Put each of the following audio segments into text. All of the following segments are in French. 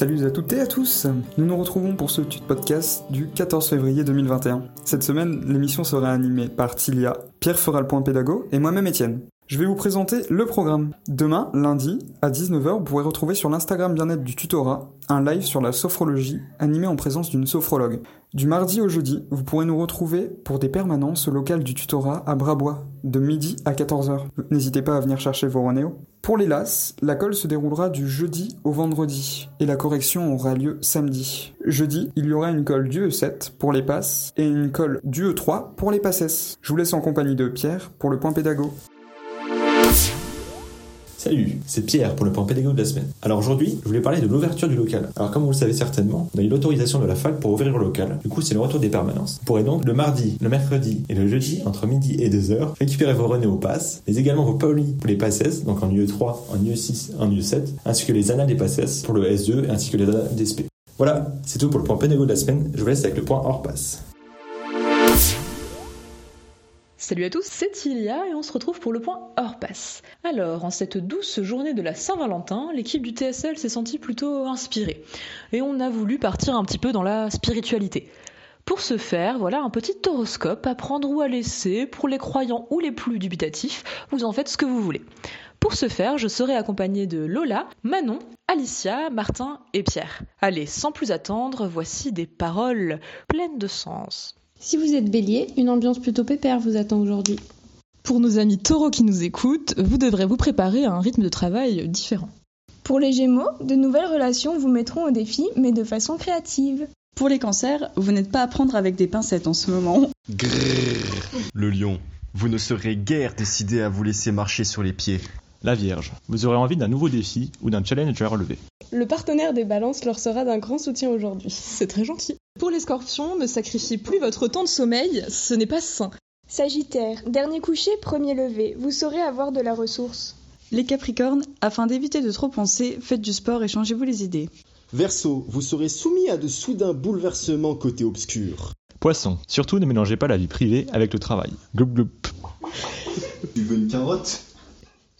Salut à toutes et à tous Nous nous retrouvons pour ce tuto podcast du 14 février 2021. Cette semaine, l'émission sera animée par Tilia, Pierre fera le point pédago et moi-même Étienne. Je vais vous présenter le programme. Demain, lundi, à 19h, vous pourrez retrouver sur l'Instagram bien-être du tutorat un live sur la sophrologie animé en présence d'une sophrologue. Du mardi au jeudi, vous pourrez nous retrouver pour des permanences au local du tutorat à Brabois, de midi à 14h. N'hésitez pas à venir chercher vos Ronéo. Pour les LAS, la colle se déroulera du jeudi au vendredi et la correction aura lieu samedi. Jeudi, il y aura une colle du E7 pour les passes et une colle du E3 pour les passes. Je vous laisse en compagnie de Pierre pour le point pédago. Salut, c'est Pierre pour le point pédagogue de la semaine. Alors aujourd'hui, je voulais parler de l'ouverture du local. Alors comme vous le savez certainement, on a eu l'autorisation de la fac pour ouvrir le local. Du coup, c'est le retour des permanences. Vous pourrez donc le mardi, le mercredi et le jeudi, entre midi et 2h, récupérer vos renés au pass, mais également vos polis pour les passes, donc en UE3, en UE6, en UE7, ainsi que les annales des passes pour le S2 ainsi que les annales des SP. Voilà, c'est tout pour le point pédagogue de la semaine. Je vous laisse avec le point hors passe. Salut à tous, c'est Tilia et on se retrouve pour le point hors passe. Alors, en cette douce journée de la Saint-Valentin, l'équipe du TSL s'est sentie plutôt inspirée et on a voulu partir un petit peu dans la spiritualité. Pour ce faire, voilà un petit horoscope à prendre ou à laisser pour les croyants ou les plus dubitatifs, vous en faites ce que vous voulez. Pour ce faire, je serai accompagnée de Lola, Manon, Alicia, Martin et Pierre. Allez, sans plus attendre, voici des paroles pleines de sens. Si vous êtes bélier, une ambiance plutôt pépère vous attend aujourd'hui. Pour nos amis taureaux qui nous écoutent, vous devrez vous préparer à un rythme de travail différent. Pour les gémeaux, de nouvelles relations vous mettront au défi, mais de façon créative. Pour les cancers, vous n'êtes pas à prendre avec des pincettes en ce moment. Grrr, le lion, vous ne serez guère décidé à vous laisser marcher sur les pieds. La Vierge, vous aurez envie d'un nouveau défi ou d'un challenge à relever. Le partenaire des balances leur sera d'un grand soutien aujourd'hui. C'est très gentil. Pour les scorpions, ne sacrifiez plus votre temps de sommeil, ce n'est pas sain. Sagittaire, dernier coucher, premier lever, vous saurez avoir de la ressource. Les capricornes, afin d'éviter de trop penser, faites du sport et changez-vous les idées. Verseau, vous serez soumis à de soudains bouleversements côté obscur. Poisson, surtout ne mélangez pas la vie privée avec le travail. Gloup gloup. Tu veux une carotte?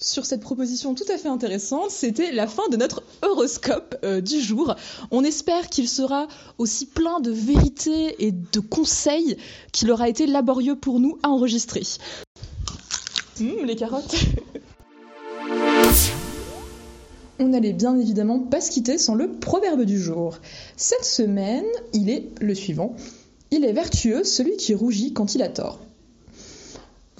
Sur cette proposition tout à fait intéressante, c'était la fin de notre horoscope euh, du jour. On espère qu'il sera aussi plein de vérités et de conseils qu'il aura été laborieux pour nous à enregistrer. Hum, les carottes On n'allait bien évidemment pas se quitter sans le proverbe du jour. Cette semaine, il est le suivant. Il est vertueux celui qui rougit quand il a tort.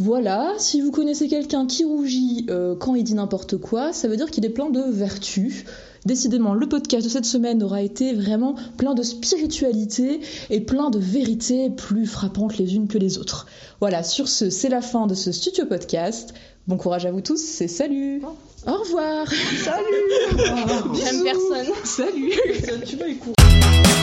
Voilà, si vous connaissez quelqu'un qui rougit euh, quand il dit n'importe quoi, ça veut dire qu'il est plein de vertus. Décidément, le podcast de cette semaine aura été vraiment plein de spiritualité et plein de vérités plus frappantes les unes que les autres. Voilà, sur ce, c'est la fin de ce studio podcast. Bon courage à vous tous et salut. Au revoir. Salut. Même personne. Salut. Tu vas